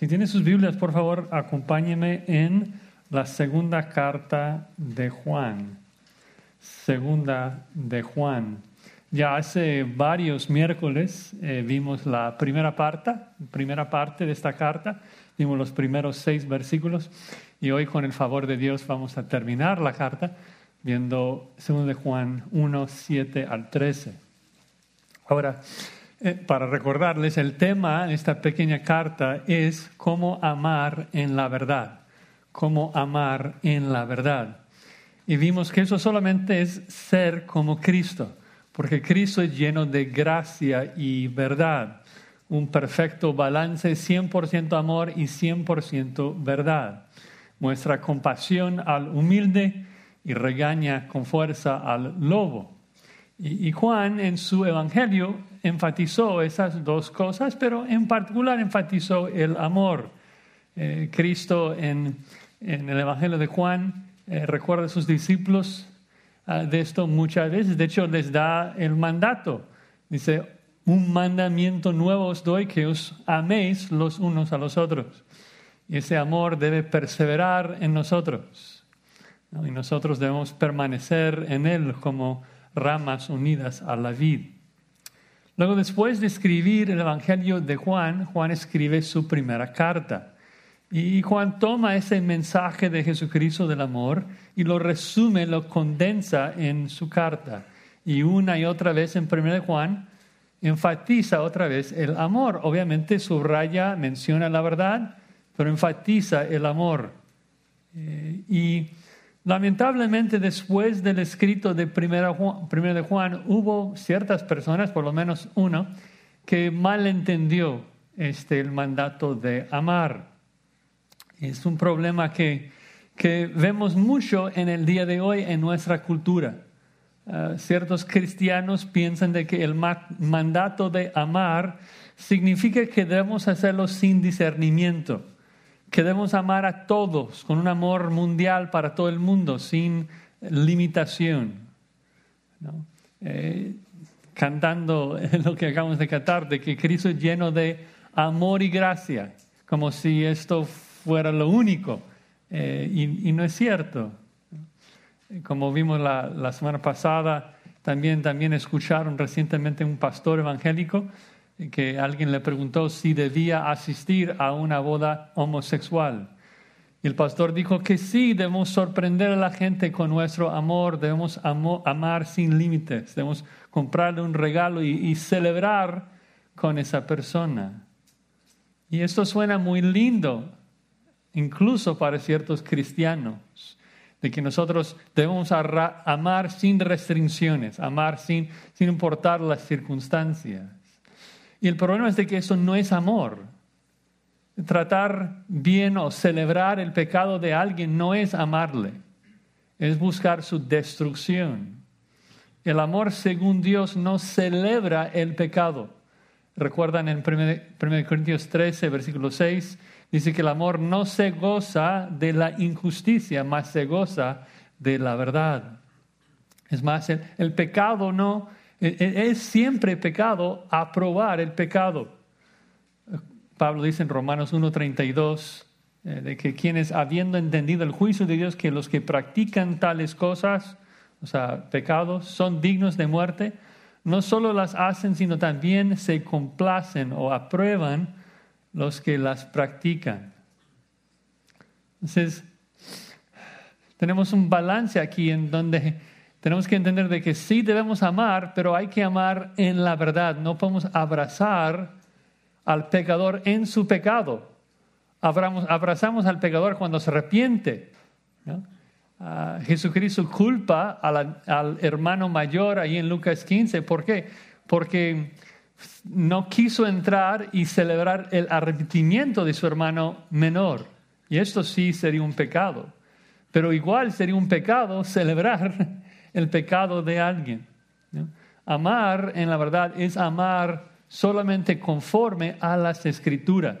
Si tiene sus Biblias, por favor, acompáñeme en la segunda carta de Juan. Segunda de Juan. Ya hace varios miércoles eh, vimos la primera parte, primera parte de esta carta, vimos los primeros seis versículos y hoy con el favor de Dios vamos a terminar la carta viendo 2 de Juan 1, 7 al 13. Ahora, para recordarles, el tema de esta pequeña carta es cómo amar en la verdad, cómo amar en la verdad. Y vimos que eso solamente es ser como Cristo, porque Cristo es lleno de gracia y verdad, un perfecto balance, 100% amor y 100% verdad. Muestra compasión al humilde y regaña con fuerza al lobo. Y, Juan en su evangelio enfatizó esas dos cosas, pero en particular enfatizó el amor. Eh, Cristo en, el evangelio de Juan eh, recuerda a sus discípulos ah, de esto muchas veces. De hecho, les da el mandato. Dice, un mandamiento nuevo os doy que os améis los unos a los otros. Y ese amor debe perseverar en nosotros. Y nosotros debemos permanecer en Él como ramas unidas a la vid. Luego, después de escribir el Evangelio de Juan, Juan escribe su primera carta. Y Juan toma ese mensaje de Jesucristo del amor y lo resume, lo condensa en su carta. Y una y otra vez en 1 Juan enfatiza otra vez el amor. Obviamente subraya, menciona la verdad, pero enfatiza el amor. Eh, y Lamentablemente, después del escrito de Primera de Juan, hubo ciertas personas, por lo menos uno, que malentendió este, el mandato de amar. Es un problema que, que vemos mucho en el día de hoy en nuestra cultura. Ah, ciertos cristianos piensan de que el mandato de amar significa que debemos hacerlo sin discernimiento que debemos amar a todos con un amor mundial para todo el mundo, sin limitación. Eh, cantando lo que acabamos de cantar, de que Cristo es lleno de amor y gracia, como si esto fuera lo único. Eh, y, no es cierto. Como vimos la, la semana pasada, también, también escucharon recientemente un pastor evangélico que alguien le preguntó si debía asistir a una boda homosexual. Y el pastor dijo que sí, debemos sorprender a la gente con nuestro amor, debemos amar sin límites, debemos comprarle un regalo y, celebrar con esa persona. Y esto suena muy lindo, incluso para ciertos cristianos, de que nosotros debemos amar sin restricciones, amar sin, sin importar las circunstancias. Y el problema es de que eso no es amor. Tratar bien o celebrar el pecado de alguien no es amarle, es buscar su destrucción. El amor según Dios no celebra el pecado. Recuerdan en 1 Corintios 13, versículo 6, dice que el amor no se goza de la injusticia, más se goza de la verdad. Es más, el pecado no, es siempre pecado aprobar el pecado. Pablo dice en Romanos 1.32 eh, de que quienes habiendo entendido el juicio de Dios, que los que practican tales cosas, o sea, pecados, son dignos de muerte, no solo las hacen, sino también se complacen o aprueban los que las practican. Entonces, tenemos un balance aquí en donde tenemos que entender de que sí debemos amar, pero hay que amar en la verdad. No podemos abrazar al pecador en su pecado. Abrazamos al pecador cuando se arrepiente. Ah, Jesucristo culpa al, hermano mayor ahí en Lucas 15. ¿Por qué? Porque no quiso entrar y celebrar el arrepentimiento de su hermano menor. Y esto sí sería un pecado. Pero igual sería un pecado celebrar el pecado de alguien. Amar, en la verdad, es amar solamente conforme a las escrituras.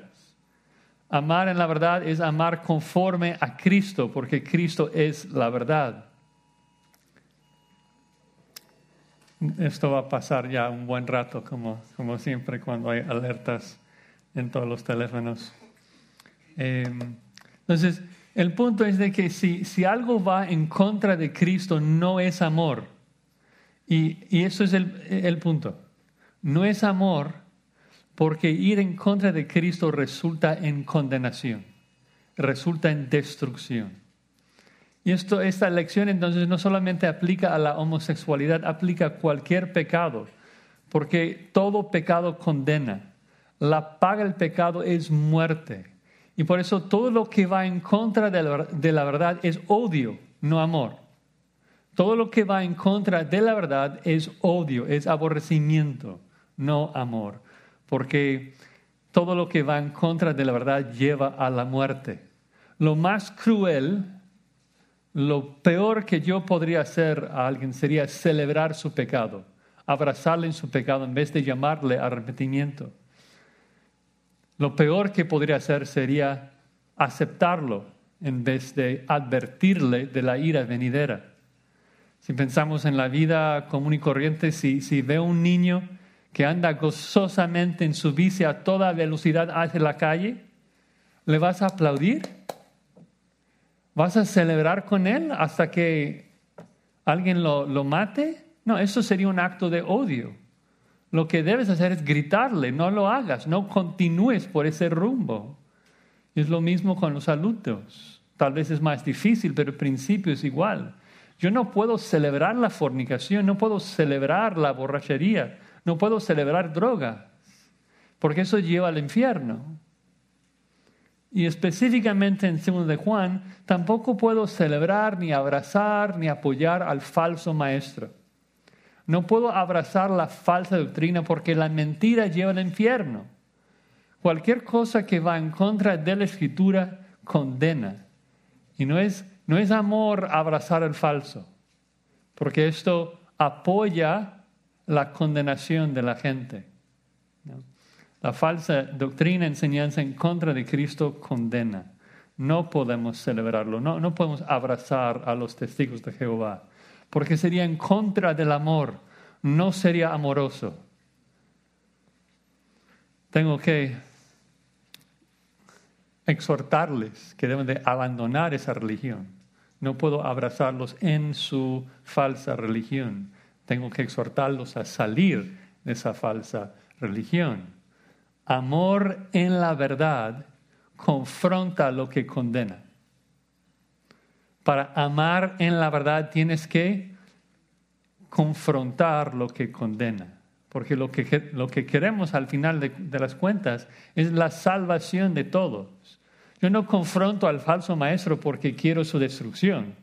Amar en la verdad es amar conforme a Cristo, porque Cristo es la verdad. Esto va a pasar ya un buen rato, como, como siempre, cuando hay alertas en todos los teléfonos. Em, entonces, el punto es de que si, si algo va en contra de Cristo, no es amor. Y, y eso es el, el punto. No es amor porque ir en contra de Cristo resulta en condenación, resulta en destrucción. Y esto, esta lección entonces no solamente aplica a la homosexualidad, aplica a cualquier pecado, porque todo pecado condena. La paga del pecado es muerte. Y por eso todo lo que va en contra de la, verdad es odio, no amor. Todo lo que va en contra de la verdad es odio, es aborrecimiento, no amor. Porque todo lo que va en contra de la verdad lleva a la muerte. Lo más cruel lo peor que yo podría hacer a alguien sería celebrar su pecado, abrazarle en su pecado en vez de llamarle arrepentimiento. Lo peor que podría hacer sería aceptarlo en vez de advertirle de la ira venidera. Si pensamos en la vida común y corriente, si, si veo un niño que anda gozosamente en su bici a toda velocidad hacia la calle, ¿le vas a aplaudir? ¿Vas a celebrar con él hasta que alguien lo, lo mate? No, eso sería un acto de odio. Lo que debes hacer es gritarle, no lo hagas, no continúes por ese rumbo. Es lo mismo con los adultos. Tal vez es más difícil, pero el principio es igual. Yo no puedo celebrar la fornicación, no puedo celebrar la borrachería, no puedo celebrar drogas, porque eso lleva al infierno. Y específicamente en 2 de Juan, tampoco puedo celebrar, ni abrazar, ni apoyar al falso maestro. No puedo abrazar la falsa doctrina porque la mentira lleva al infierno. Cualquier cosa que va en contra de la escritura condena. Y no es, no es amor abrazar el falso, porque esto apoya la condenación de la gente. La falsa doctrina, enseñanza en contra de Cristo condena. No podemos celebrarlo, no, no podemos abrazar a los testigos de Jehová, porque sería en contra del amor, no sería amoroso. Tengo que exhortarles que deben de abandonar esa religión. No puedo abrazarlos en su falsa religión. Tengo que exhortarlos a salir de esa falsa religión. Amor en la verdad confronta lo que condena. Para amar en la verdad tienes que confrontar lo que condena. Porque lo que, lo que queremos al final de, de las cuentas es la salvación de todos. Yo no confronto al falso maestro porque quiero su destrucción.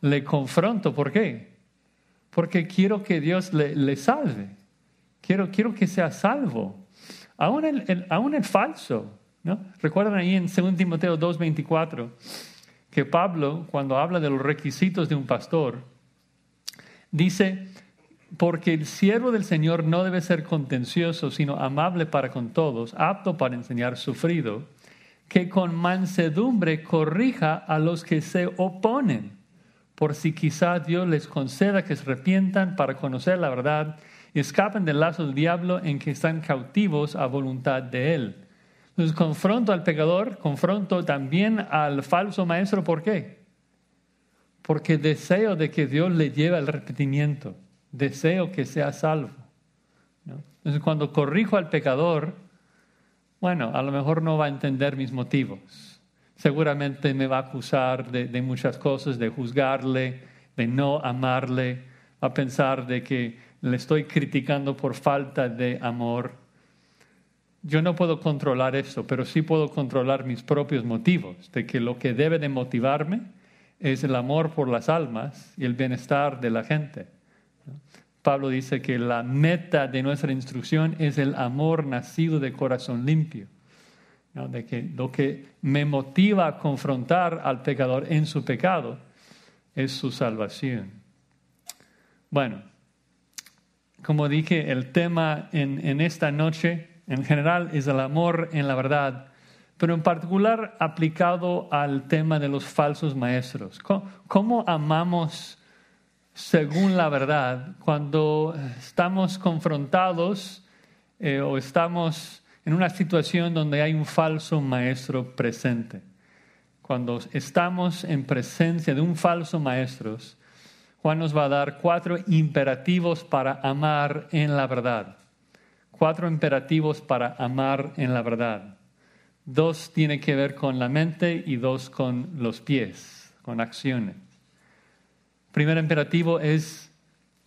Le confronto, ¿por qué? Porque quiero que Dios le, le salve. Quiero, quiero que sea salvo. Aún el, falso. ¿no? Recuerdan ahí en 2 Timoteo 2.24 que Pablo, cuando habla de los requisitos de un pastor, dice, porque el siervo del Señor no debe ser contencioso, sino amable para con todos, apto para enseñar, sufrido, que con mansedumbre corrija a los que se oponen, por si quizá Dios les conceda que se arrepientan para conocer la verdad y escapen del lazo del diablo en que están cautivos a voluntad de él. Entonces confronto al pecador, confronto también al falso maestro. ¿Por qué? Porque deseo de que Dios le lleve al repetimiento, deseo que sea salvo. Entonces cuando corrijo al pecador, bueno, a lo mejor no va a entender mis motivos. Seguramente me va a acusar de, de muchas cosas, de juzgarle, de no amarle, va a pensar de que le estoy criticando por falta de amor. Yo no puedo controlar eso, pero sí puedo controlar mis propios motivos, de que lo que debe de motivarme es el amor por las almas y el bienestar de la gente. Pablo dice que la meta de nuestra instrucción es el amor nacido de corazón limpio. De que lo que me motiva a confrontar al pecador en su pecado es su salvación. Bueno, como dije, el tema en, esta noche en general es el amor en la verdad, pero en particular aplicado al tema de los falsos maestros. ¿Cómo, amamos según la verdad cuando estamos confrontados eh, o estamos en una situación donde hay un falso maestro presente. Cuando estamos en presencia de un falso maestro, Juan nos va a dar cuatro imperativos para amar en la verdad. Cuatro imperativos para amar en la verdad. Dos tienen que ver con la mente y dos con los pies, con acciones. Primer imperativo es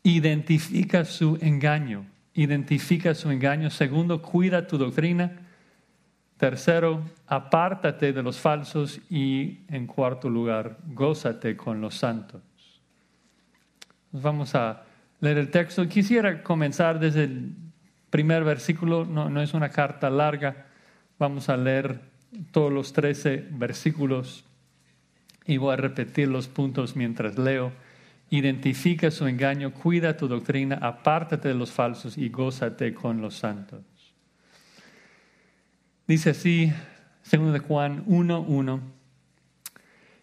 identifica su engaño. Identifica su engaño. Segundo, cuida tu doctrina. Tercero, apártate de los falsos. Y en cuarto lugar, gózate con los santos. Vamos a leer el texto. Quisiera comenzar desde el primer versículo, no, no es una carta larga. Vamos a leer todos los trece versículos y voy a repetir los puntos mientras leo. Identifica su engaño, cuida tu doctrina, apártate de los falsos y gózate con los santos. Dice así, segundo de Juan 1.1,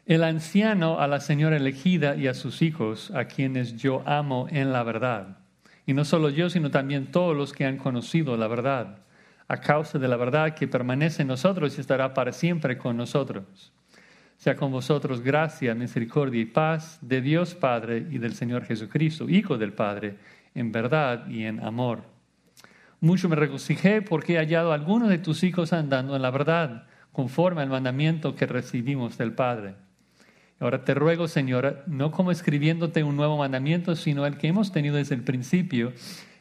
el anciano a la señora elegida y a sus hijos, a quienes yo amo en la verdad. Y no solo yo, sino también todos los que han conocido la verdad, a causa de la verdad que permanece en nosotros y estará para siempre con nosotros sea con vosotros gracia, misericordia y paz de Dios Padre y del Señor Jesucristo, Hijo del Padre, en verdad y en amor. Mucho me regocijé porque he hallado a algunos de tus hijos andando en la verdad, conforme al mandamiento que recibimos del Padre. Ahora te ruego, Señora, no como escribiéndote un nuevo mandamiento, sino el que hemos tenido desde el principio,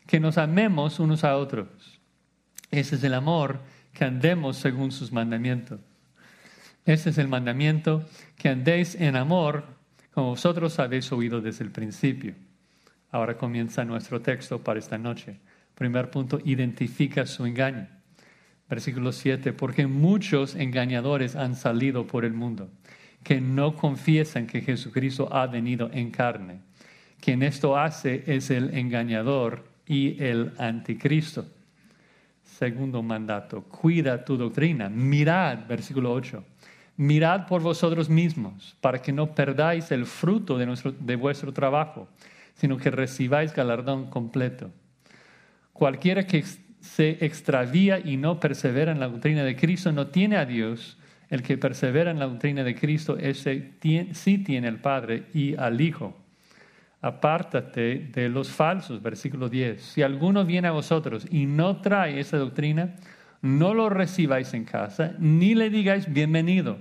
que nos amemos unos a otros. Ese es el amor, que andemos según sus mandamientos. Este es el mandamiento, que andéis en amor como vosotros habéis oído desde el principio. Ahora comienza nuestro texto para esta noche. Primer punto, identifica su engaño. Versículo 7, porque muchos engañadores han salido por el mundo, que no confiesan que Jesucristo ha venido en carne. Quien esto hace es el engañador y el anticristo. Segundo mandato, cuida tu doctrina. Mirad, versículo 8 Mirad por vosotros mismos, para que no perdáis el fruto de, de vuestro trabajo, sino que recibáis galardón completo. Cualquiera que se extravía y no persevera en la doctrina de Cristo no tiene a Dios. El que persevera en la doctrina de Cristo, ese sí tiene al Padre y al Hijo. Apártate de los falsos, versículo 10. Si alguno viene a vosotros y no trae esa doctrina, no lo recibáis en casa, ni le digáis bienvenido,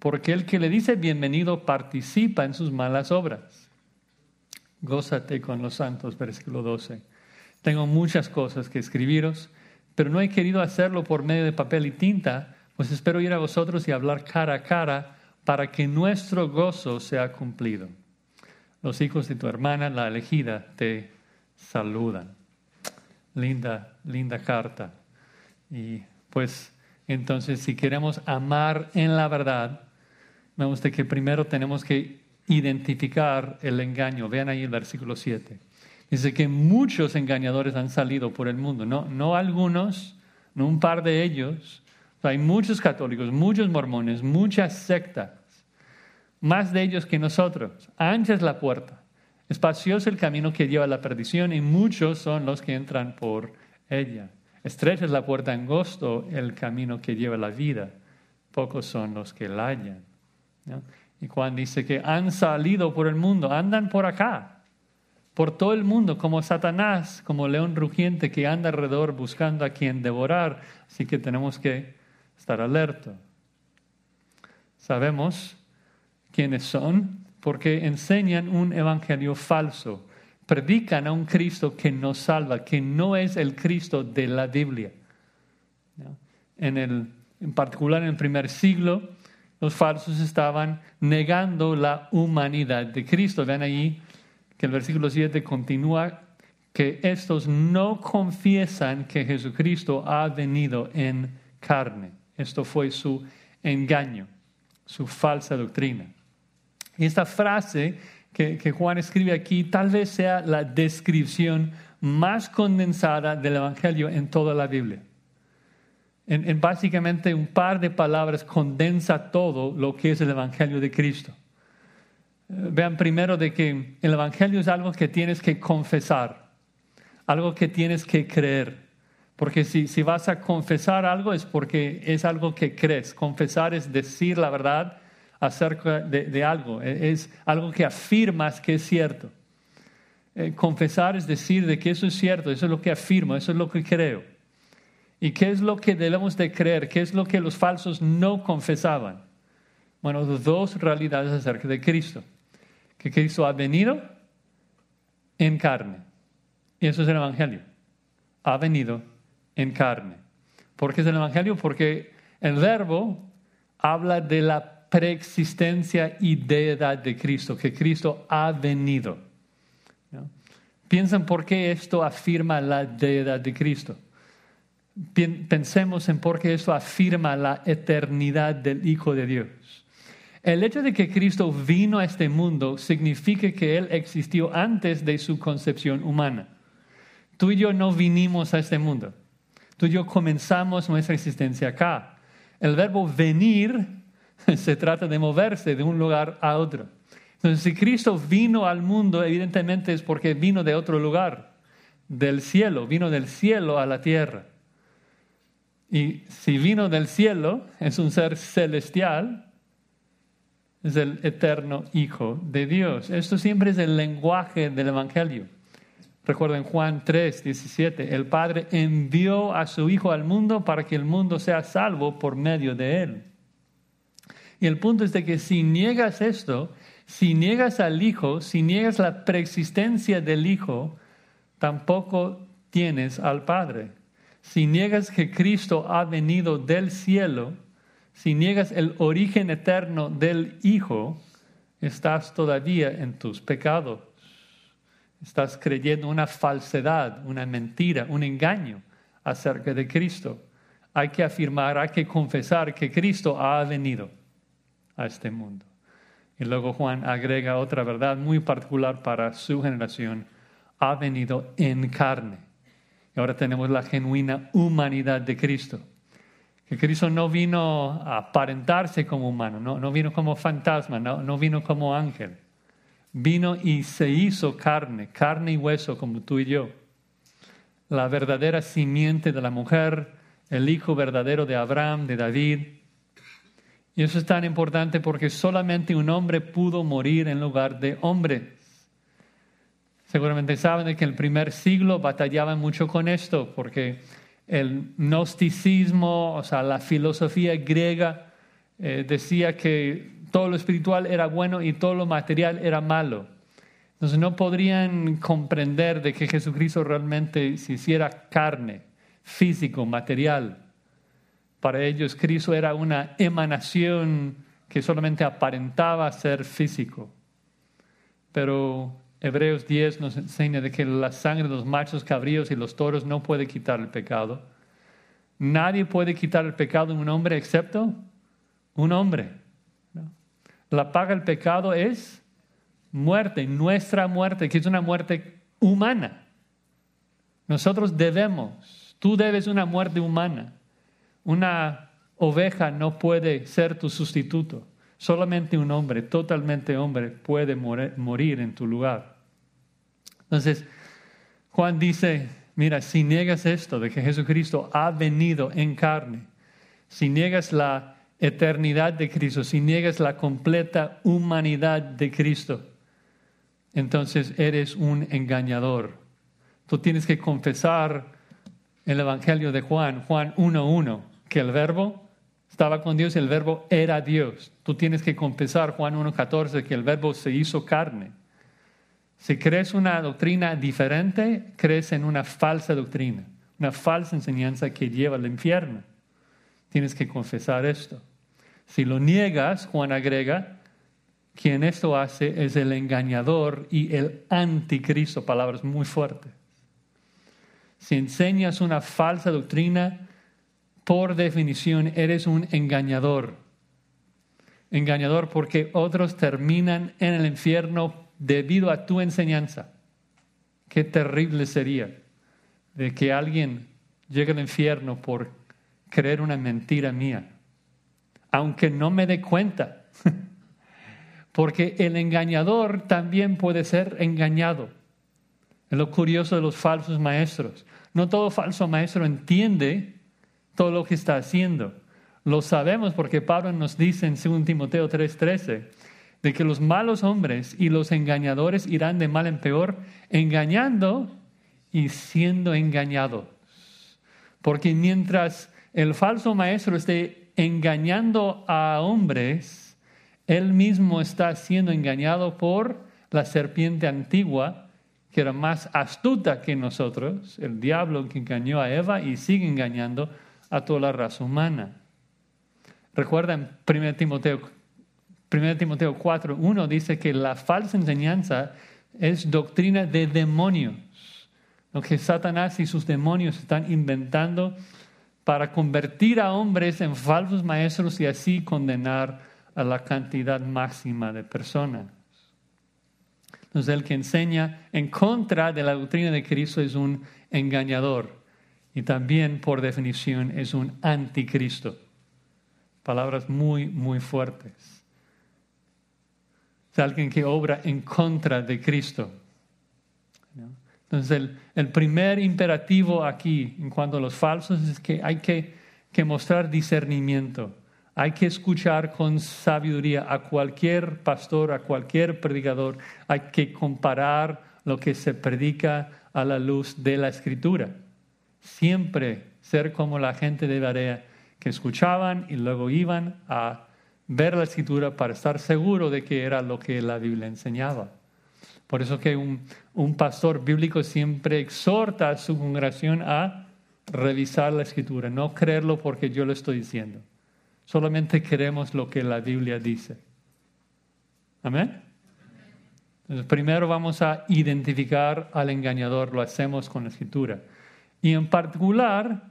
porque el que le dice bienvenido participa en sus malas obras. Gózate con los santos, versículo 12. Tengo muchas cosas que escribiros, pero no he querido hacerlo por medio de papel y tinta, pues espero ir a vosotros y hablar cara a cara para que nuestro gozo sea cumplido. Los hijos de tu hermana, la elegida, te saludan. Linda, linda carta. Y pues entonces si queremos amar en la verdad, me gusta que primero tenemos que identificar el engaño. Vean ahí el versículo 7. Dice que muchos engañadores han salido por el mundo, no, no algunos, no un par de ellos. Hay muchos católicos, muchos mormones, muchas sectas, más de ellos que nosotros. Ancha es la puerta, espacioso el camino que lleva a la perdición y muchos son los que entran por ella. Estrecha es la puerta, angosto el camino que lleva la vida. Pocos son los que la hallan. Y Juan dice que han salido por el mundo, andan por acá, por todo el mundo, como Satanás, como león rugiente que anda alrededor buscando a quien devorar. Así que tenemos que alerta. Sabemos quiénes son porque enseñan un evangelio falso predican a un Cristo que nos salva, que no es el Cristo de la Biblia. En, el, en particular en el primer siglo, los falsos estaban negando la humanidad de Cristo. Ven allí que el versículo 7 continúa que estos no confiesan que Jesucristo ha venido en carne. Esto fue su engaño, su falsa doctrina. Y esta frase que, Juan escribe aquí tal vez sea la descripción más condensada del Evangelio en toda la Biblia. En, básicamente un par de palabras condensa todo lo que es el Evangelio de Cristo. Eh, vean primero de que el Evangelio es algo que tienes que confesar, algo que tienes que creer. Porque si, si vas a confesar algo es porque es algo que crees. Confesar es decir la verdad acerca de, algo, e, es algo que afirmas que es cierto. Eh, confesar es decir de que eso es cierto, eso es lo que afirmo, eso es lo que creo. ¿Y qué es lo que debemos de creer? ¿Qué es lo que los falsos no confesaban? Bueno, dos realidades acerca de Cristo. Que Cristo ha venido en carne. Y eso es el Evangelio. Ha venido en carne. ¿Por qué es el Evangelio? Porque el verbo habla de la preexistencia y deidad de Cristo, que Cristo ha venido. Piensen por qué esto afirma la deidad de Cristo. Pensemos en por qué esto afirma la eternidad del Hijo de Dios. El hecho de que Cristo vino a este mundo significa que Él existió antes de su concepción humana. Tú y yo no vinimos a este mundo. Tú y yo comenzamos nuestra existencia acá. El verbo venir Se trata de moverse de un lugar a otro. Entonces, si Cristo vino al mundo, evidentemente es porque vino de otro lugar, del cielo, vino del cielo a la tierra. Y si vino del cielo, es un ser celestial, es el eterno Hijo de Dios. Esto siempre es el lenguaje del Evangelio. Recuerden Juan 3, 17, el Padre envió a su Hijo al mundo para que el mundo sea salvo por medio de él. Y el punto es de que si niegas esto, si niegas al Hijo, si niegas la preexistencia del Hijo, tampoco tienes al Padre. Si niegas que Cristo ha venido del cielo, si niegas el origen eterno del Hijo, estás todavía en tus pecados. Estás creyendo una falsedad, una mentira, un engaño acerca de Cristo. Hay que afirmar, hay que confesar que Cristo ha venido a este mundo. Y luego Juan agrega otra verdad muy particular para su generación. Ha venido en carne. Y ahora tenemos la genuina humanidad de Cristo. Que Cristo no vino a aparentarse como humano, no, no vino como fantasma, no vino como ángel. Vino y se hizo carne, carne y hueso como tú y yo. La verdadera simiente de la mujer, el hijo verdadero de Abraham, de David, y eso es tan importante porque solamente un hombre pudo morir en lugar de hombre. Seguramente saben que el primer siglo batallaban mucho con esto, porque el gnosticismo, o sea, la filosofía griega, eh, decía que todo lo espiritual era bueno y todo lo material era malo. Entonces no podrían comprender de que Jesucristo realmente se hiciera carne, físico, material. Para ellos Cristo era una emanación que solamente aparentaba ser físico. Pero Hebreos 10 nos enseña de que la sangre de los machos cabríos y los toros no puede quitar el pecado. Nadie puede quitar el pecado en un hombre excepto un hombre. La paga del pecado es muerte, nuestra muerte, que es una muerte humana. Nosotros debemos, tú debes una muerte humana. Una oveja no puede ser tu sustituto. Solamente un hombre, totalmente hombre, puede morir en tu lugar. Entonces, Juan dice, mira, si niegas esto de que Jesucristo ha venido en carne, si niegas la eternidad de Cristo, si niegas la completa humanidad de Cristo, entonces eres un engañador. Tú tienes que confesar el Evangelio de Juan, Juan 1.1 que el verbo estaba con Dios y el verbo era Dios. Tú tienes que confesar, Juan 1.14, que el verbo se hizo carne. Si crees una doctrina diferente, crees en una falsa doctrina, una falsa enseñanza que lleva al infierno. Tienes que confesar esto. Si lo niegas, Juan agrega, quien esto hace es el engañador y el anticristo, palabras muy fuertes. Si enseñas una falsa doctrina, por definición eres un engañador. Engañador porque otros terminan en el infierno debido a tu enseñanza. Qué terrible sería de que alguien llegue al infierno por creer una mentira mía, aunque no me dé cuenta. Porque el engañador también puede ser engañado. Es lo curioso de los falsos maestros. No todo falso maestro entiende todo lo que está haciendo. Lo sabemos porque Pablo nos dice en 2 Timoteo 3:13 de que los malos hombres y los engañadores irán de mal en peor, engañando y siendo engañados. Porque mientras el falso maestro esté engañando a hombres, él mismo está siendo engañado por la serpiente antigua, que era más astuta que nosotros, el diablo que engañó a Eva y sigue engañando a toda la raza humana. Recuerda 1 Timoteo, 1 Timoteo 4, 1 dice que la falsa enseñanza es doctrina de demonios, lo que Satanás y sus demonios están inventando para convertir a hombres en falsos maestros y así condenar a la cantidad máxima de personas. Entonces el que enseña en contra de la doctrina de Cristo es un engañador y también por definición es un anticristo. Palabras muy, muy fuertes. Es alguien que obra en contra de Cristo. Entonces, el, primer imperativo aquí en cuanto a los falsos es que hay que, que mostrar discernimiento. Hay que escuchar con sabiduría a cualquier pastor, a cualquier predicador. Hay que comparar lo que se predica a la luz de la escritura. Siempre ser como la gente de Barea, que escuchaban y luego iban a ver la escritura para estar seguro de que era lo que la Biblia enseñaba. Por eso que un, un pastor bíblico siempre exhorta a su congregación a revisar la escritura, no creerlo porque yo lo estoy diciendo. Solamente queremos lo que la Biblia dice. Amén. Entonces, primero vamos a identificar al engañador, lo hacemos con la escritura. Y en particular,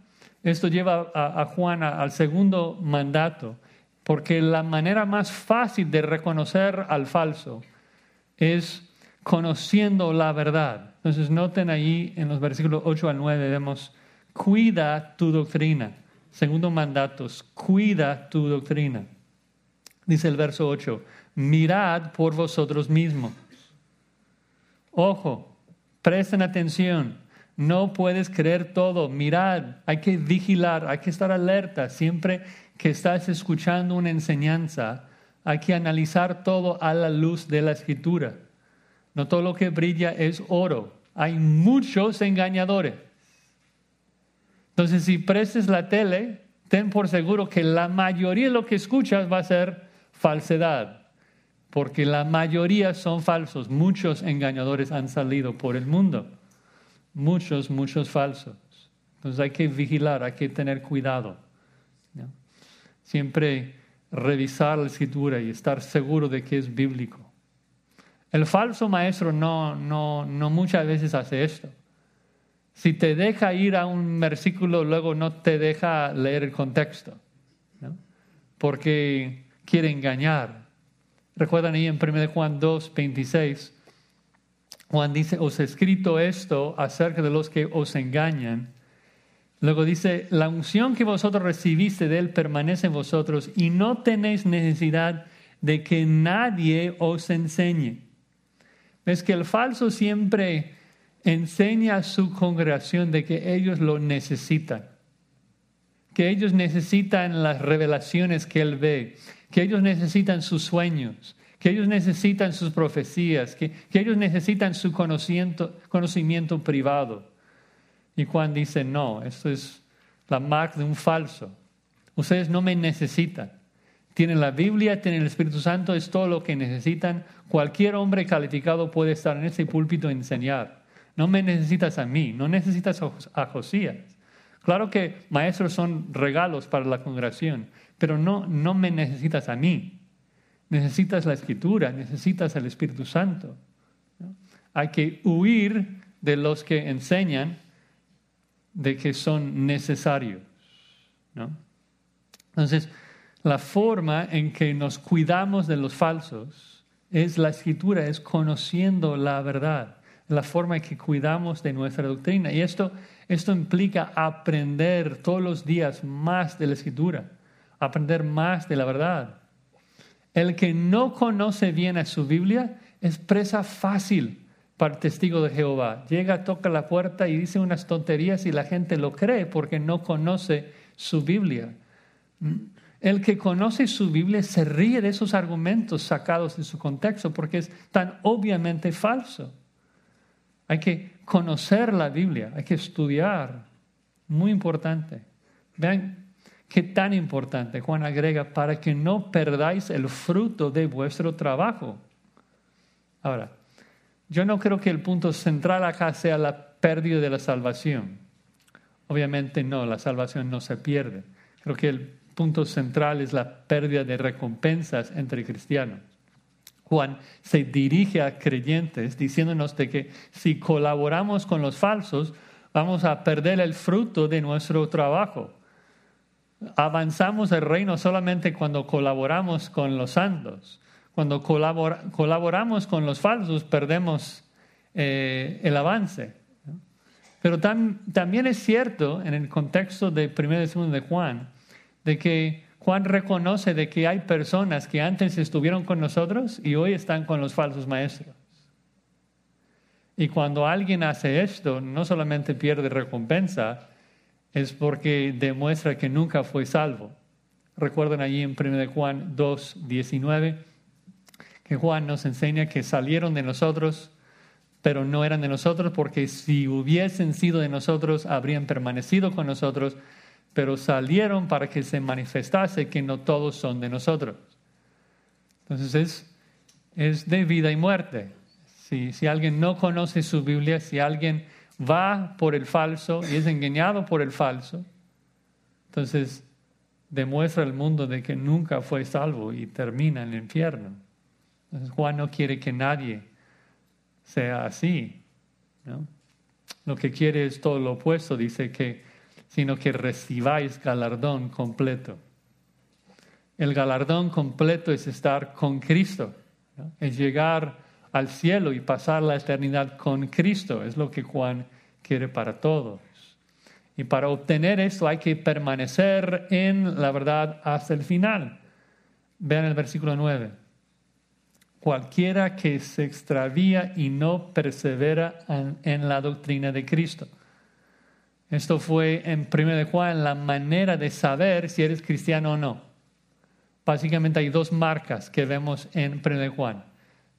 esto lleva a, a Juan al segundo mandato, porque la manera más fácil de reconocer al falso es conociendo la verdad. Entonces noten ahí en los versículos 8 al 9 vemos, cuida tu doctrina. Segundo mandato, cuida tu doctrina. Dice el verso 8, mirad por vosotros mismos. Ojo, presten atención, no puedes creer todo, mirad, hay que vigilar, hay que estar alerta. Siempre que estás escuchando una enseñanza, hay que analizar todo a la luz de la escritura. No todo lo que brilla es oro. Hay muchos engañadores. Entonces, si prestes la tele, ten por seguro que la mayoría de lo que escuchas va a ser falsedad, porque la mayoría son falsos. Muchos engañadores han salido por el mundo. Muchos, muchos falsos. Entonces hay que vigilar, hay que tener cuidado. Siempre revisar la escritura y estar seguro de que es bíblico. El falso maestro no, no, no muchas veces hace esto. Si te deja ir a un versículo, luego no te deja leer el contexto, porque quiere engañar. Recuerdan ahí en 1 Juan 2, 26, Juan dice, os he escrito esto acerca de los que os engañan. Luego dice, la unción que vosotros recibiste de él permanece en vosotros y no tenéis necesidad de que nadie os enseñe es que el falso siempre enseña a su congregación de que ellos lo necesitan, que ellos necesitan las revelaciones que él ve, que ellos necesitan sus sueños, que ellos necesitan sus profecías, que, ellos necesitan su conocimiento, conocimiento privado. Y Juan dice, no, esto es la marca de un falso. Ustedes no me necesitan. Tienen la Biblia, tienen el Espíritu Santo, es todo lo que necesitan. Cualquier hombre calificado puede estar en ese púlpito e enseñar. No me necesitas a mí, no necesitas a Josías. Claro que maestros son regalos para la congregación, pero no, no me necesitas a mí. Necesitas la escritura, necesitas el Espíritu Santo. Hay que huir de los que enseñan de que son necesarios. ¿no? Entonces, la forma en que nos cuidamos de los falsos es la escritura, es conociendo la verdad, la forma en que cuidamos de nuestra doctrina. Y esto, esto implica aprender todos los días más de la escritura, aprender más de la verdad. El que no conoce bien a su Biblia es presa fácil para el testigo de Jehová. Llega, toca la puerta y dice unas tonterías y la gente lo cree porque no conoce su Biblia. El que conoce su Biblia se ríe de esos argumentos sacados de su contexto porque es tan obviamente falso. Hay que conocer la Biblia, hay que estudiar. Muy importante. Vean qué tan importante. Juan agrega, para que no perdáis el fruto de vuestro trabajo. Ahora, yo no creo que el punto central acá sea la pérdida de la salvación. Obviamente no, la salvación no se pierde. Creo que el punto central es la pérdida de recompensas entre cristianos. Juan se dirige a creyentes diciéndonos de que si colaboramos con los falsos, vamos a perder el fruto de nuestro trabajo. Avanzamos el reino solamente cuando colaboramos con los santos. Cuando colaboramos con los falsos, perdemos eh, el avance. Pero también es cierto, en el contexto de 1 y 2 de Juan, de que Juan reconoce de que hay personas que antes estuvieron con nosotros y hoy están con los falsos maestros. Y cuando alguien hace esto, no solamente pierde recompensa, es porque demuestra que nunca fue salvo. Recuerden allí en 1 Juan 2, 19 que Juan nos enseña que salieron de nosotros, pero no eran de nosotros, porque si hubiesen sido de nosotros, habrían permanecido con nosotros, pero salieron para que se manifestase que no todos son de nosotros. Entonces es, es de vida y muerte. Si, si alguien no conoce su Biblia, si alguien va por el falso y es engañado por el falso, entonces demuestra al mundo de que nunca fue salvo y termina en el infierno. Juan no quiere que nadie sea así. Lo que quiere es todo lo opuesto, dice que, sino que recibáis galardón completo. El galardón completo es estar con Cristo, es llegar al cielo y pasar la eternidad con Cristo, es lo que Juan quiere para todos. Y para obtener esto hay que permanecer en la verdad hasta el final. Vean el versículo 9 cualquiera que se extravía y no persevera en, la doctrina de Cristo. Esto fue en 1 de Juan la manera de saber si eres cristiano o no. Básicamente hay dos marcas que vemos en 1 de Juan.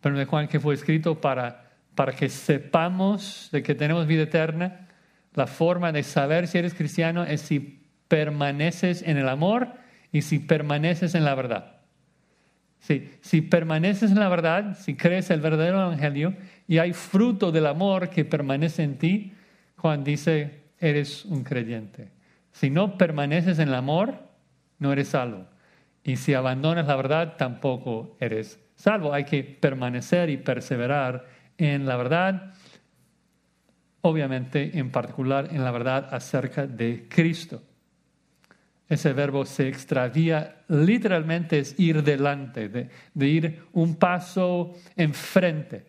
1 de Juan que fue escrito para, para que sepamos de que tenemos vida eterna. La forma de saber si eres cristiano es si permaneces en el amor y si permaneces en la verdad. Si, permaneces en la verdad, si crees el verdadero evangelio y hay fruto del amor que permanece en ti, Juan dice, eres un creyente. Si no permaneces en el amor, no eres salvo. Y si abandonas la verdad, tampoco eres salvo. Hay que permanecer y perseverar en la verdad, obviamente en particular en la verdad acerca de Cristo. Ese verbo se extravía, literalmente es ir delante, de, ir un paso enfrente.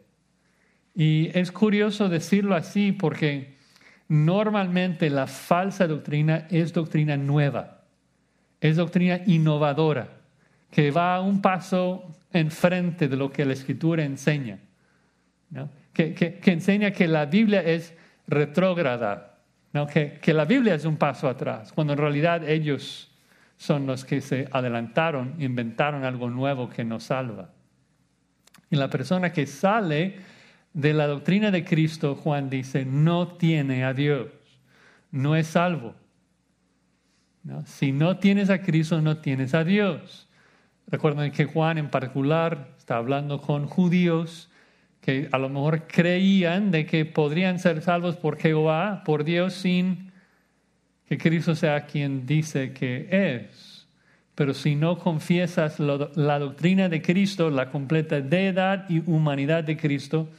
Y es curioso decirlo así porque normalmente la falsa doctrina es doctrina nueva, es doctrina innovadora, que va un paso enfrente de lo que la escritura enseña, que, que enseña que la Biblia es retrógrada, que, la Biblia es un paso atrás, cuando en realidad ellos son los que se adelantaron, inventaron algo nuevo que nos salva. Y la persona que sale de la doctrina de Cristo, Juan dice, no tiene a Dios, no es salvo. Si no tienes a Cristo, no tienes a Dios. Recuerden que Juan en particular está hablando con judíos que a lo mejor creían de que podrían ser salvos por Jehová, por Dios, sin que Cristo sea quien dice que es. Pero si no confiesas la doctrina de Cristo, la completa deidad y humanidad de Cristo,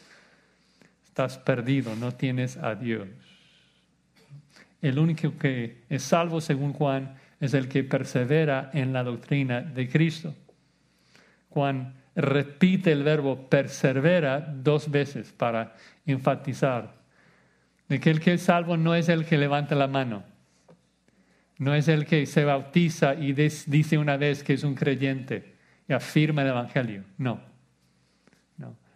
estás perdido, no tienes a Dios. El único que es salvo, según Juan, es el que persevera en la doctrina de Cristo. Juan repite el verbo persevera dos veces para enfatizar de que el que es salvo no es el que levanta la mano, no es el que se bautiza y dice una vez que es un creyente y afirma el Evangelio, no.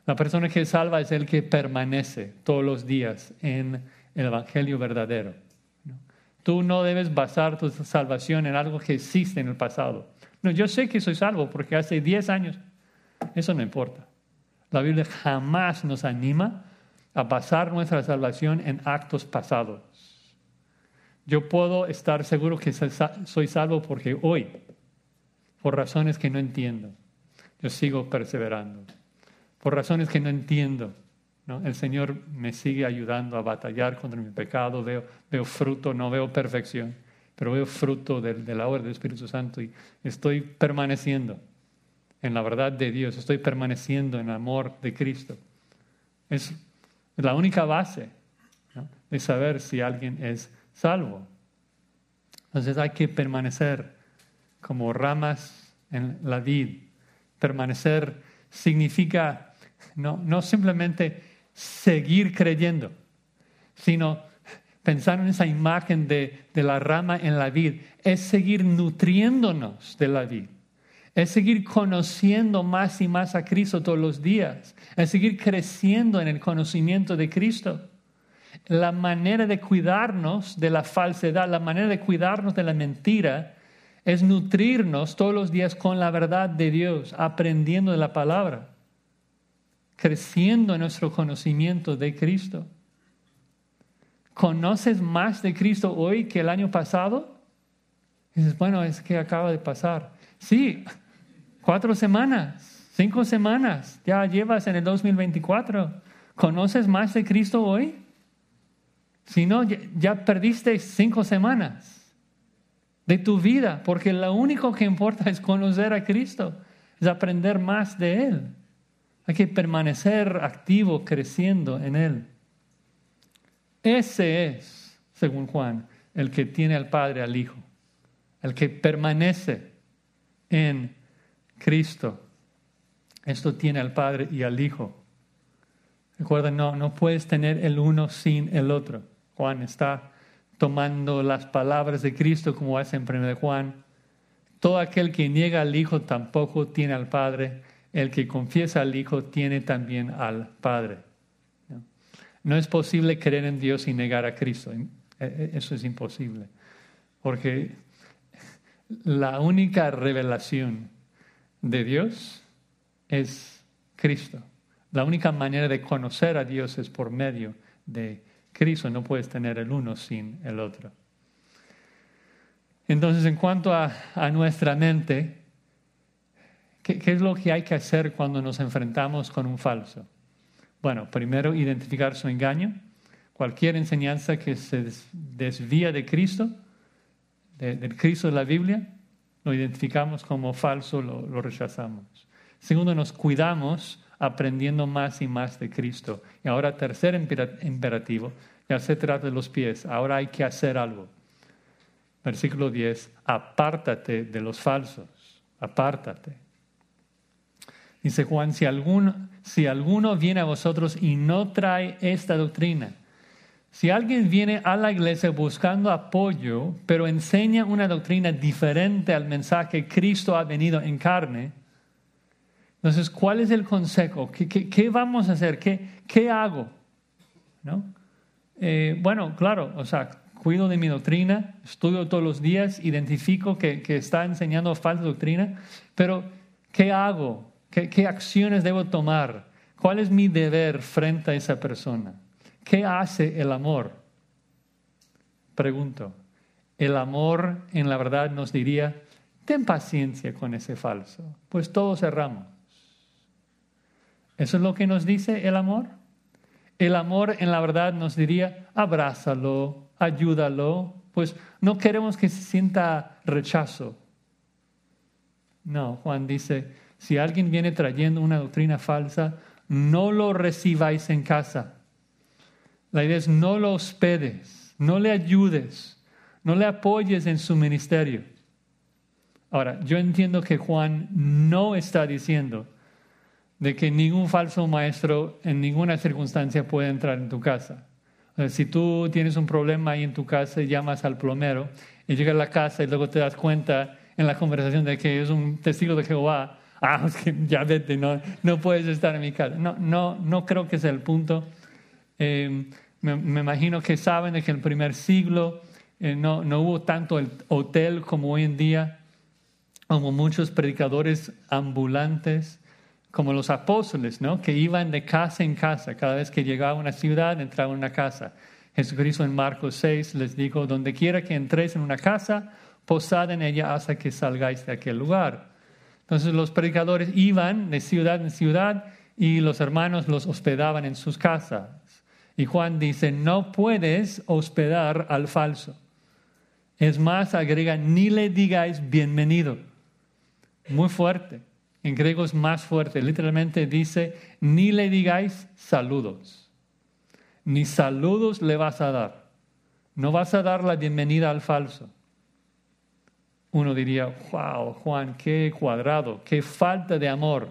La persona que salva es el que permanece todos los días en el Evangelio verdadero. Tú no debes basar tu salvación en algo que existe en el pasado. No, yo sé que soy salvo porque hace 10 años. Eso no importa. La Biblia jamás nos anima a basar nuestra salvación en actos pasados. Yo puedo estar seguro que soy salvo porque hoy, por razones que no entiendo, yo sigo perseverando. Por razones que no entiendo, el Señor me sigue ayudando a batallar contra mi pecado, veo, veo fruto, no veo perfección, pero veo fruto de, de la obra del Espíritu Santo y estoy permaneciendo en la verdad de Dios, estoy permaneciendo en el amor de Cristo. Es la única base de saber si alguien es salvo. Entonces hay que permanecer como ramas en la vid. Permanecer significa no, no simplemente seguir creyendo, sino pensar en esa imagen de, de la rama en la vid, es seguir nutriéndonos de la vid. Es seguir conociendo más y más a Cristo todos los días, es seguir creciendo en el conocimiento de Cristo. La manera de cuidarnos de la falsedad, la manera de cuidarnos de la mentira, es nutrirnos todos los días con la verdad de Dios, aprendiendo de la palabra, creciendo en nuestro conocimiento de Cristo. ¿Conoces más de Cristo hoy que el año pasado? dices, bueno, es que acaba de pasar. Sí, cuatro semanas, cinco semanas, ya llevas en el 2024. ¿Conoces más de Cristo hoy? Si no, ya perdiste cinco semanas de tu vida, porque lo único que importa es conocer a Cristo, es aprender más de Él. Hay que permanecer activo, creciendo en Él. Ese es, según Juan, el que tiene al Padre, al Hijo, el que permanece en Cristo. Esto tiene al Padre y al Hijo. Recuerda, no, no puedes tener el uno sin el otro. Juan está tomando las palabras de Cristo como hace en 1 Juan. Todo aquel que niega al Hijo tampoco tiene al Padre. El que confiesa al Hijo tiene también al Padre. No es posible creer en Dios y negar a Cristo. E, e, eso es imposible. Porque la única revelación de Dios es Cristo. La única manera de conocer a Dios es por medio de Cristo. No puedes tener el uno sin el otro. Entonces, en cuanto a, nuestra mente, ¿qué, es lo que hay que hacer cuando nos enfrentamos con un falso? Bueno, primero identificar su engaño. Cualquier enseñanza que se desvía de Cristo, del Cristo de la Biblia, lo identificamos como falso, lo, rechazamos. Segundo, nos cuidamos aprendiendo más y más de Cristo. Y ahora, tercer imperativo, ya se trata de los pies, ahora hay que hacer algo. Versículo 10, apártate de los falsos, apártate. Dice Juan, si alguno, si alguno viene a vosotros y no trae esta doctrina, si alguien viene a la iglesia buscando apoyo, pero enseña una doctrina diferente al mensaje que Cristo ha venido en carne, entonces, ¿cuál es el consejo? ¿Qué, vamos a hacer? ¿Qué, hago? ¿No? Eh, bueno, claro, o sea, cuido de mi doctrina, estudio todos los días, identifico que, está enseñando falsa doctrina, pero ¿qué hago? ¿Qué acciones debo tomar? ¿Cuál es mi deber frente a esa persona? ¿Qué hace el amor? Pregunto. El amor en la verdad nos diría, ten paciencia con ese falso, pues todos erramos. ¿Eso es lo que nos dice el amor? El amor en la verdad nos diría, abrázalo, ayúdalo, pues no queremos que se sienta rechazo. No, Juan dice, si alguien viene trayendo una doctrina falsa, no lo recibáis en casa la idea es no lo hospedes, no le ayudes, no le apoyes en su ministerio. Ahora, yo entiendo que Juan no está diciendo de que ningún falso maestro en ninguna circunstancia puede entrar en tu casa. si tú tienes un problema ahí en tu casa y llamas al plomero y llegas a la casa y luego te das cuenta en la conversación de que es un testigo de Jehová, Ah, es ya vete, no, no puedes estar en mi casa. No, no, no creo que sea el punto. Eh, me, imagino que saben que en el primer siglo eh, no, no hubo tanto el hotel como hoy en día, como muchos predicadores ambulantes, como los apóstoles, ¿no? que iban de casa en casa. Cada vez que llegaba a una ciudad, entraba en una casa. Jesucristo en Marcos 6 les dijo, donde quiera que entréis en una casa, posad en ella hasta que salgáis de aquel lugar. Entonces los predicadores iban de ciudad en ciudad y los hermanos los hospedaban en sus casas. Y Juan dice, no puedes hospedar al falso. Es más, agrega, ni le digáis bienvenido. Muy fuerte. En griego es más fuerte. Literalmente dice, ni le digáis saludos. Ni saludos le vas a dar. No vas a dar la bienvenida al falso. Uno diría, wow, Juan, qué cuadrado, qué falta de amor,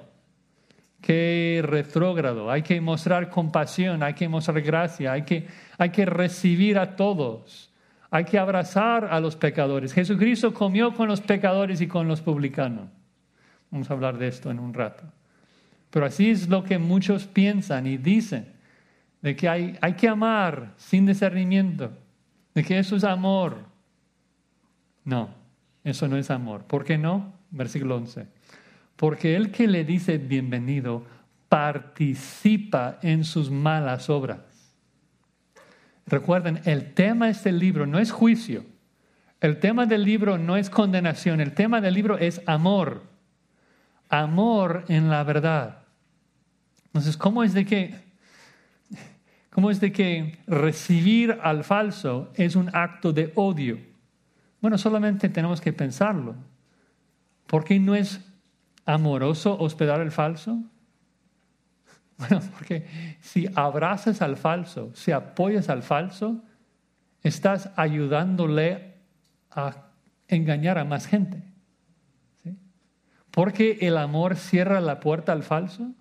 qué retrógrado. Hay que mostrar compasión, hay que mostrar gracia, hay que, hay que recibir a todos. Hay que abrazar a los pecadores. Jesucristo comió con los pecadores y con los publicanos. Vamos a hablar de esto en un rato. Pero así es lo que muchos piensan y dicen, de que hay, hay que amar sin discernimiento, de que eso es amor. No, eso no es amor. ¿Por qué no? Versículo 11. Porque el que le dice bienvenido participa en sus malas obras. Recuerden, el tema de este libro no es juicio. El tema del libro no es condenación. El tema del libro es amor amor en la verdad. Entonces, ¿cómo es de que, cómo es de que recibir al falso es un acto de odio? Bueno, solamente tenemos que pensarlo. ¿Por qué no es amoroso hospedar al falso? Bueno, porque si abrazas al falso, si apoyas al falso, estás ayudándole a engañar a más gente. Porque el amor cierra la puerta al falso.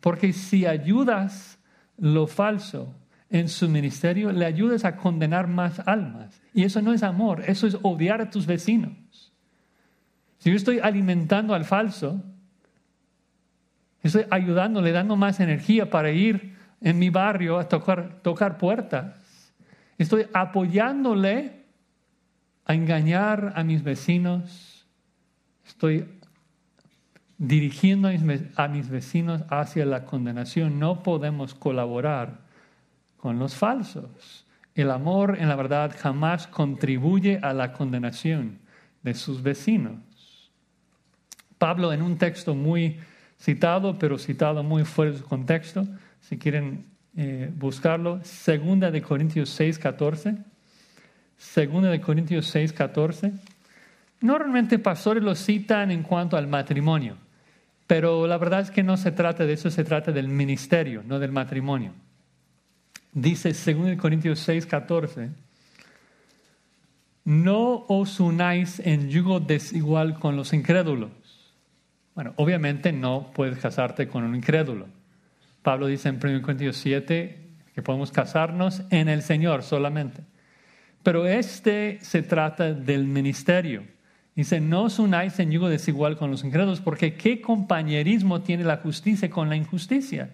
Porque si ayudas lo falso en su ministerio, le ayudas a condenar más almas. Y eso no es amor, eso es odiar a tus vecinos. Si yo estoy alimentando al falso, estoy ayudándole, dando más energía para ir en mi barrio a tocar puertas. Estoy apoyándole a engañar a mis vecinos. Estoy dirigiendo a mis vecinos hacia la condenación. No podemos colaborar con los falsos. El amor en la verdad jamás contribuye a la condenación de sus vecinos. Pablo en un texto muy citado, pero citado muy fuera de su contexto, si quieren eh, buscarlo, segunda de Corintios 6, 14. Segunda de Corintios 6, 14. Normalmente pastores lo citan en cuanto al matrimonio. Pero la verdad es que no se trata de eso, se trata del ministerio, no del matrimonio. Dice 2 Corintios 6, 14, no os unáis en yugo desigual con los incrédulos. Bueno, obviamente no puedes casarte con un incrédulo. Pablo dice en 1 Corintios 7 que podemos casarnos en el Señor solamente. Pero este se trata del ministerio. Dice, no os unáis en yugo desigual con los incrédulos, porque ¿qué compañerismo tiene la justicia con la injusticia?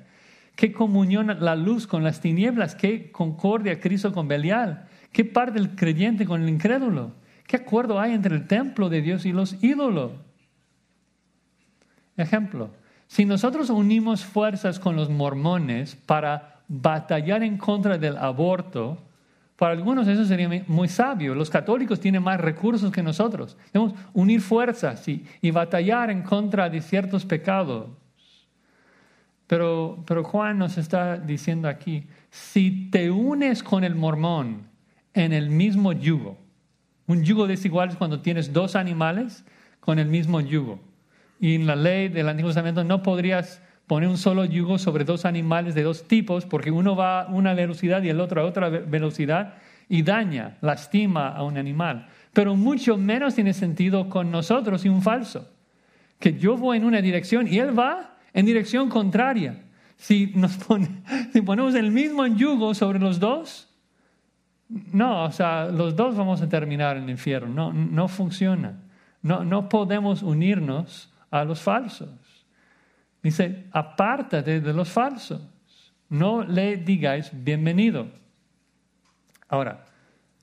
¿Qué comunión la luz con las tinieblas? ¿Qué concordia Cristo con Belial? ¿Qué parte del creyente con el incrédulo? ¿Qué acuerdo hay entre el templo de Dios y los ídolos? Ejemplo, si nosotros unimos fuerzas con los mormones para batallar en contra del aborto, para algunos eso sería muy sabio. Los católicos tienen más recursos que nosotros. Debemos unir fuerzas y, batallar en contra de ciertos pecados. Pero, pero Juan nos está diciendo aquí, si te unes con el mormón en el mismo yugo, un yugo desigual es cuando tienes dos animales con el mismo yugo. Y en la ley del Antiguo Testamento no podrías poner un solo yugo sobre dos animales de dos tipos, porque uno va a una velocidad y el otro a otra velocidad y daña, lastima a un animal. Pero mucho menos tiene sentido con nosotros y un falso. Que yo voy en una dirección y él va en dirección contraria. Si, nos si ponemos el mismo yugo sobre los dos, no, o sea, los dos vamos a terminar en el infierno. No, no funciona. No, no podemos unirnos a los falsos. Dice, apártate de los falsos. No le digáis bienvenido. Ahora,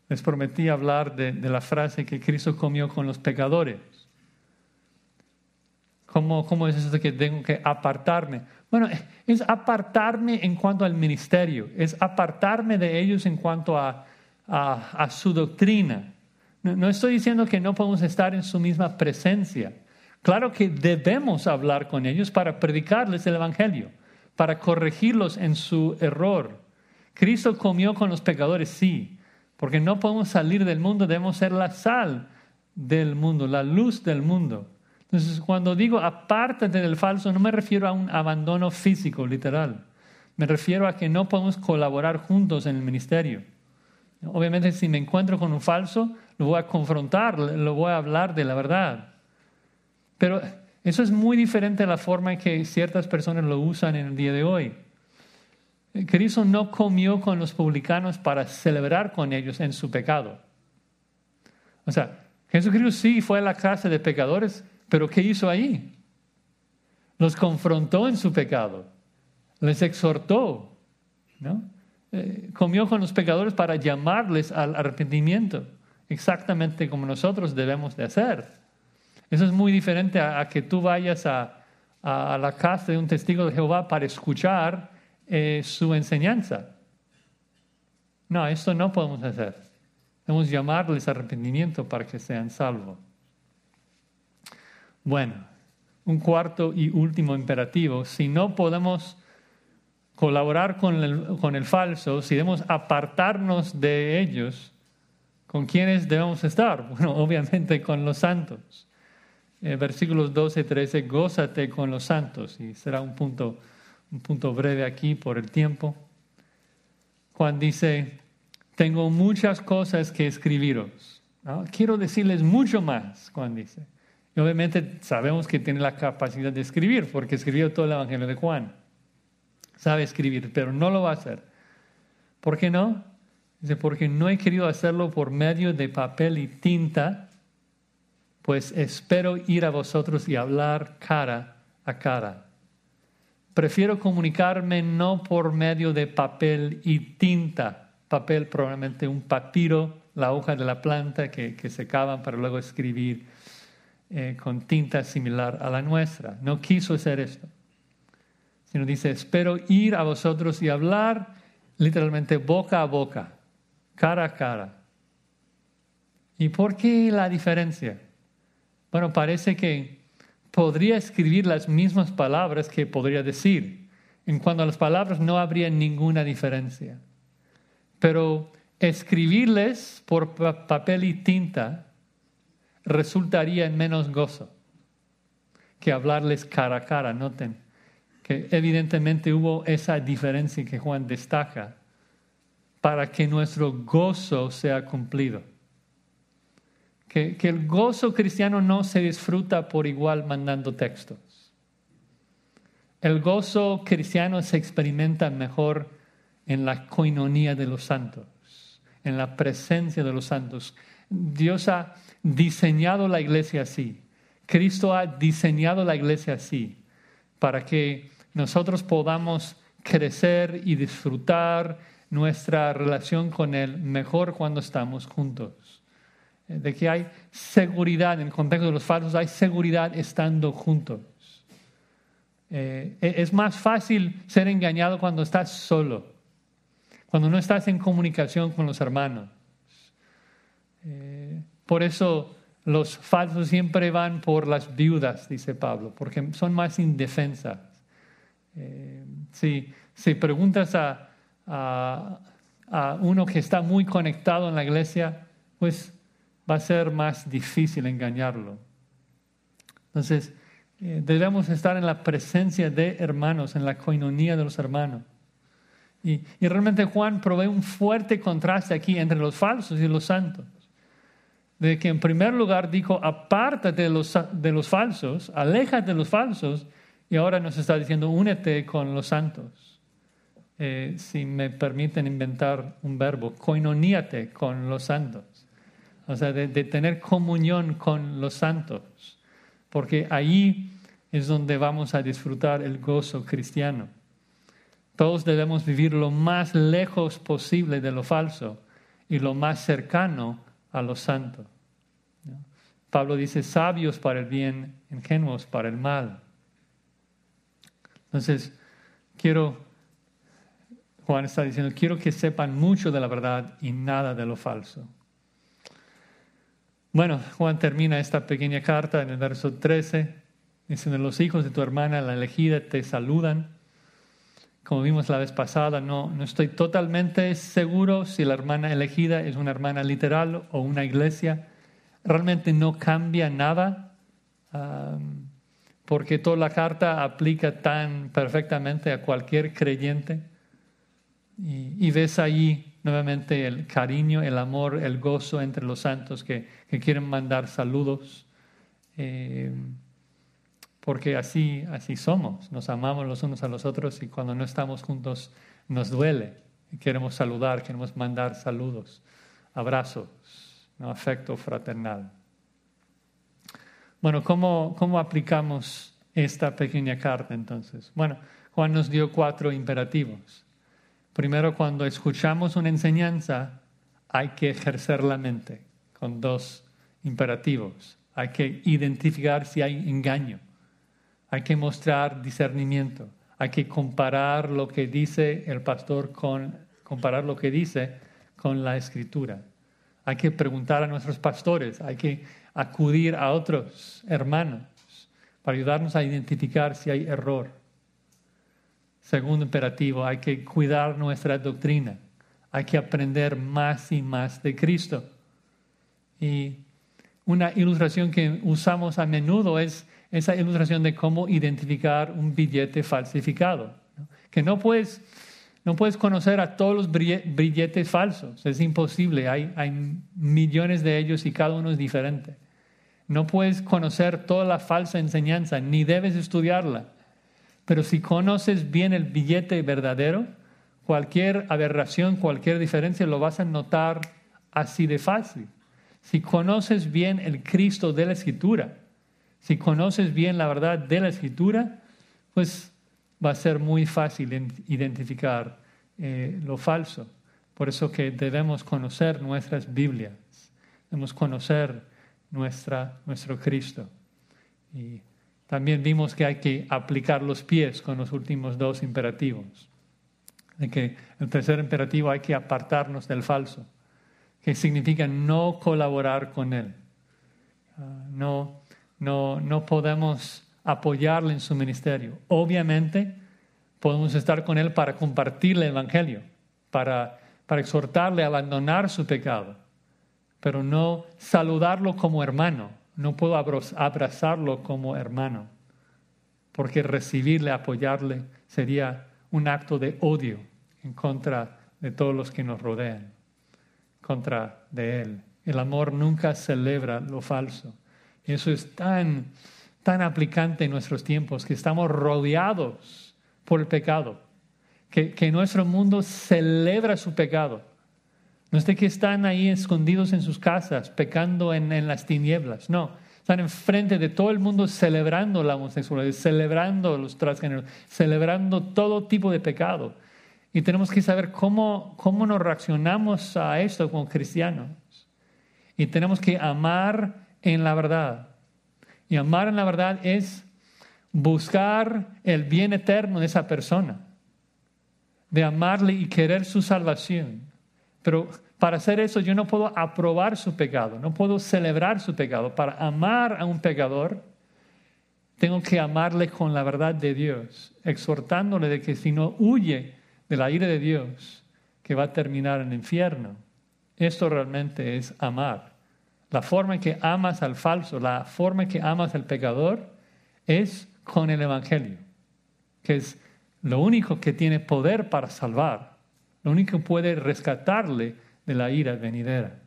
les prometí hablar de, la frase que Cristo comió con los pecadores. ¿Cómo, ¿Cómo, es eso de que tengo que apartarme? Bueno, es apartarme en cuanto al ministerio, es apartarme de ellos en cuanto a, a, su doctrina. no, estoy diciendo que no podemos estar en su misma presencia. Claro que debemos hablar con ellos para predicarles el Evangelio, para corregirlos en su error. Cristo comió con los pecadores, sí, porque no podemos salir del mundo, debemos ser la sal del mundo, la luz del mundo. Entonces, cuando digo apártate del falso, no me refiero a un abandono físico, literal. Me refiero a que no podemos colaborar juntos en el ministerio. Obviamente, si me encuentro con un falso, lo voy a confrontar, lo voy a hablar de la verdad. Pero eso es muy diferente a la forma en que ciertas personas lo usan en el día de hoy. Cristo no comió con los publicanos para celebrar con ellos en su pecado. O sea, Jesucristo sí fue a la casa de pecadores, pero ¿qué hizo ahí? Los confrontó en su pecado, les exhortó, ¿no? Eh, comió con los pecadores para llamarles al arrepentimiento, exactamente como nosotros debemos de hacer. Eso es muy diferente a, que tú vayas a, la casa de un testigo de Jehová para escuchar eh, su enseñanza. No, esto no podemos hacer. Debemos llamarles arrepentimiento para que sean salvos. Bueno, un cuarto y último imperativo. Si no podemos colaborar con el, con el falso, si debemos apartarnos de ellos, ¿con quiénes debemos estar? Bueno, obviamente con los santos. Eh, versículos 12 y 13, gózate con los santos. Y será un punto, un punto breve aquí por el tiempo. Juan dice, tengo muchas cosas que escribiros. Quiero decirles mucho más, Juan dice. Obviamente sabemos que tiene la capacidad de escribir, porque escribió todo el Evangelio de Juan. Sabe escribir, pero no lo va a hacer. ¿Por qué no? Dice, porque no he querido hacerlo por medio de papel y tinta, pues espero ir a vosotros y hablar cara a cara. Prefiero comunicarme no por medio de papel y tinta, papel probablemente un papiro, la hoja de la planta que, que secaban para luego escribir eh, con tinta similar a la nuestra. No quiso hacer esto, sino dice, espero ir a vosotros y hablar literalmente boca a boca, cara a cara. ¿Y por qué la diferencia? Bueno, parece que podría escribir las mismas palabras que podría decir. En cuanto a las palabras no habría ninguna diferencia. Pero escribirles por papel y tinta resultaría en menos gozo que hablarles cara a cara. Noten que evidentemente hubo esa diferencia que Juan destaca para que nuestro gozo sea cumplido que, el gozo cristiano no se disfruta por igual mandando textos. El gozo cristiano se experimenta mejor en la coinonía de los santos, en la presencia de los santos. Dios ha diseñado la iglesia así. Cristo ha diseñado la iglesia así para que nosotros podamos crecer y disfrutar nuestra relación con Él mejor cuando estamos juntos de que hay seguridad, en el contexto de los falsos, hay seguridad estando juntos. Eh, e-, es más fácil ser engañado cuando estás solo, cuando no estás en comunicación con los hermanos. Eh, por eso los falsos siempre van por las viudas, dice Pablo, porque son más indefensas. Eh, si, si, preguntas a, a, uno que está muy conectado en la iglesia, pues va a ser más difícil engañarlo. Entonces, eh, debemos estar en la presencia de hermanos, en la coinonía de los hermanos. Y, realmente Juan provee un fuerte contraste aquí entre los falsos y los santos. De que en primer lugar dijo, apártate de los, de los falsos, aléjate de los falsos, y ahora nos está diciendo, únete con los santos. Eh, si me permiten inventar un verbo, coinoníate con los santos o sea, de, tener comunión con los santos, porque ahí es donde vamos a disfrutar el gozo cristiano. Todos debemos vivir lo más lejos posible de lo falso y lo más cercano a lo santo. Pablo dice, sabios para el bien, ingenuos para el mal. Entonces, quiero, Juan está diciendo, quiero que sepan mucho de la verdad y nada de lo falso. Bueno, Juan termina esta pequeña carta en el verso 13, diciendo, los hijos de tu hermana, la elegida, te saludan. Como vimos la vez pasada, no, no estoy totalmente seguro si la hermana elegida es una hermana literal o una iglesia. Realmente no cambia nada, porque toda la carta aplica tan perfectamente a cualquier creyente. Y, ves ahí nuevamente el cariño, el amor, el gozo entre los santos que, quieren mandar saludos. Eh, porque así, así somos, nos amamos los unos a los otros y cuando no estamos juntos nos duele. queremos saludar, queremos mandar saludos, abrazos, afecto fraternal. Bueno, ¿cómo, ¿cómo aplicamos esta pequeña carta entonces? Bueno, Juan nos dio cuatro imperativos. Primero, cuando escuchamos una enseñanza, hay que ejercer la mente con dos imperativos. Hay que identificar si hay engaño hay que mostrar discernimiento, hay que comparar lo que dice el pastor con comparar lo que dice con la escritura. Hay que preguntar a nuestros pastores, hay que acudir a otros hermanos para ayudarnos a identificar si hay error. Segundo imperativo, hay que cuidar nuestra doctrina, hay que aprender más y más de Cristo. Y una ilustración que usamos a menudo es esa ilustración de cómo identificar un billete falsificado. Que no puedes, no puedes conocer a todos los billetes falsos, es imposible, hay, hay millones de ellos y cada uno es diferente. No puedes conocer toda la falsa enseñanza, ni debes estudiarla. Pero si conoces bien el billete verdadero, cualquier aberración, cualquier diferencia lo vas a notar así de fácil. Si conoces bien el Cristo de la Escritura, si conoces bien la verdad de la escritura, pues va a ser muy fácil identificar eh, lo falso. Por eso que debemos conocer nuestras Biblias, debemos conocer nuestra, nuestro Cristo. Y también vimos que hay que aplicar los pies con los últimos dos imperativos. De que el tercer imperativo hay que apartarnos del falso, que significa no colaborar con él, ah, no no, no podemos apoyarle en su ministerio. Obviamente, podemos estar con él para compartirle el Evangelio, para, para exhortarle a abandonar su pecado, pero no saludarlo como hermano. No puedo abrazarlo como hermano, porque recibirle, apoyarle, sería un acto de odio en contra de todos los que nos rodean, contra de Él. El amor nunca celebra lo falso. Eso es tan, tan aplicante en nuestros tiempos, que estamos rodeados por el pecado, que, nuestro mundo celebra su pecado. No es de que están ahí escondidos en sus casas, pecando en, en las tinieblas, no. Están enfrente de todo el mundo celebrando la homosexualidad, celebrando los transgéneros, celebrando todo tipo de pecado. Y tenemos que saber cómo, cómo nos reaccionamos a esto como cristianos. Y tenemos que amar en la verdad. Y amar en la verdad es buscar el bien eterno de esa persona, de amarle y querer su salvación. Pero para hacer eso yo no puedo aprobar su pecado, no puedo celebrar su pecado. Para amar a un pecador, tengo que amarle con la verdad de Dios, exhortándole de que si no huye de la ira de Dios, que va a terminar en el infierno. Esto realmente es amar. La forma en que amas al falso, la forma en que amas al pecador es con el Evangelio, que es lo único que tiene poder para salvar, lo único que puede rescatarle de la ira venidera.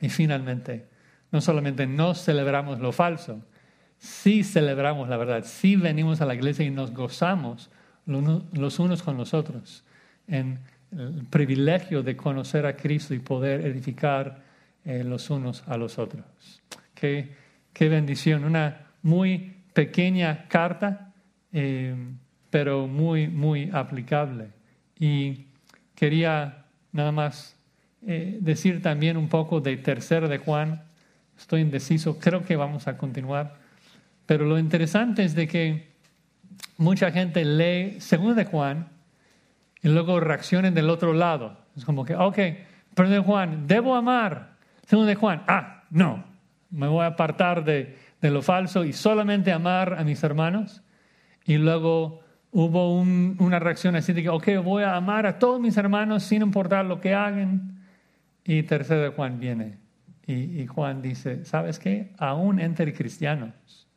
Y finalmente, no solamente no celebramos lo falso, sí celebramos la verdad, sí venimos a la iglesia y nos gozamos los unos con los otros en el privilegio de conocer a Cristo y poder edificar eh, los unos a los otros. Qué, qué bendición, una muy pequeña carta, eh, pero muy, muy aplicable. Y quería nada más eh, decir también un poco de tercero de Juan. Estoy indeciso, creo que vamos a continuar. Pero lo interesante es de que mucha gente lee segundo de Juan y luego reaccionen del otro lado. Es como que, ok, pero de Juan, debo amar. Segundo de Juan, ah, no, me voy a apartar de, de lo falso y solamente amar a mis hermanos. Y luego hubo una reacción así de que, ok, voy a amar a todos mis hermanos sin importar lo que hagan. Y tercero de Juan viene. Y, y Juan dice, ¿sabes qué? Aún entre cristianos,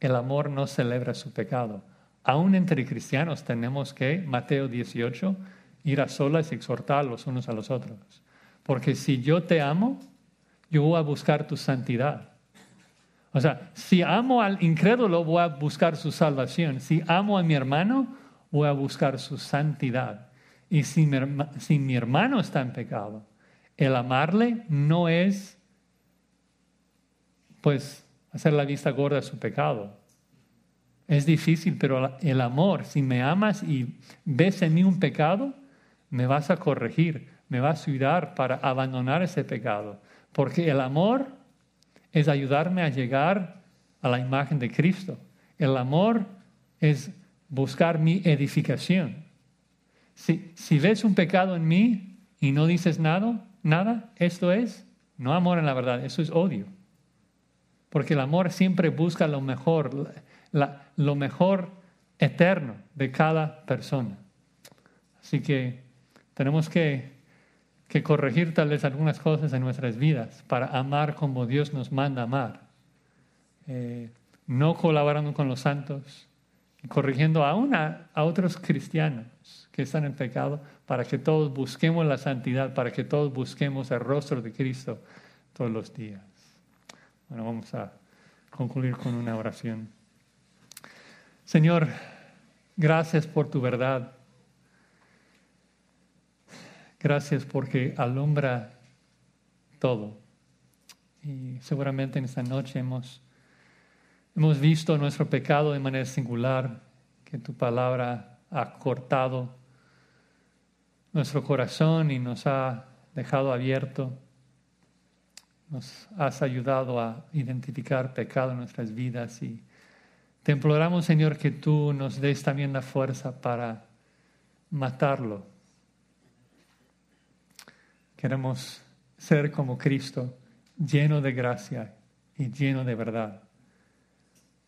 el amor no celebra su pecado. Aún entre cristianos tenemos que, Mateo 18, ir a solas y exhortar los unos a los otros. Porque si yo te amo, yo voy a buscar tu santidad. O sea, si amo al incrédulo, voy a buscar su salvación. Si amo a mi hermano, voy a buscar su santidad. Y si mi, si mi hermano está en pecado, el amarle no es, pues, hacer la vista gorda a su pecado. Es difícil, pero el amor, si me amas y ves en mí un pecado, me vas a corregir, me vas a ayudar para abandonar ese pecado. Porque el amor es ayudarme a llegar a la imagen de Cristo. El amor es buscar mi edificación. Si, ves un pecado en mí y no dices nada, nada, esto es no amor en la verdad, eso es odio. Porque el amor siempre busca lo mejor, lo mejor eterno de cada persona. Así que tenemos que que corregir tal vez algunas cosas en nuestras vidas para amar como Dios nos manda amar. Eh, no colaborando con los santos, corrigiendo a, a otros cristianos que están en pecado, para que todos busquemos la santidad, para que todos busquemos el rostro de Cristo todos los días. Bueno, vamos a concluir con una oración. Señor, gracias por tu verdad. Gracias porque alumbra todo. Y seguramente en esta noche hemos, hemos visto nuestro pecado de manera singular, que tu palabra ha cortado nuestro corazón y nos ha dejado abierto. Nos has ayudado a identificar pecado en nuestras vidas y te imploramos, Señor, que tú nos des también la fuerza para matarlo Queremos ser como Cristo, lleno de gracia y lleno de verdad.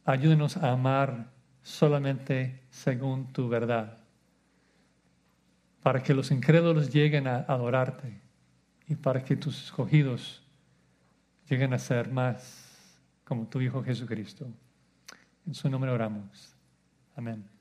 Ayúdenos a amar solamente según tu verdad, para que los incrédulos lleguen a adorarte y para que tus escogidos lleguen a ser más como tu Hijo Jesucristo. En su nombre oramos. Amén.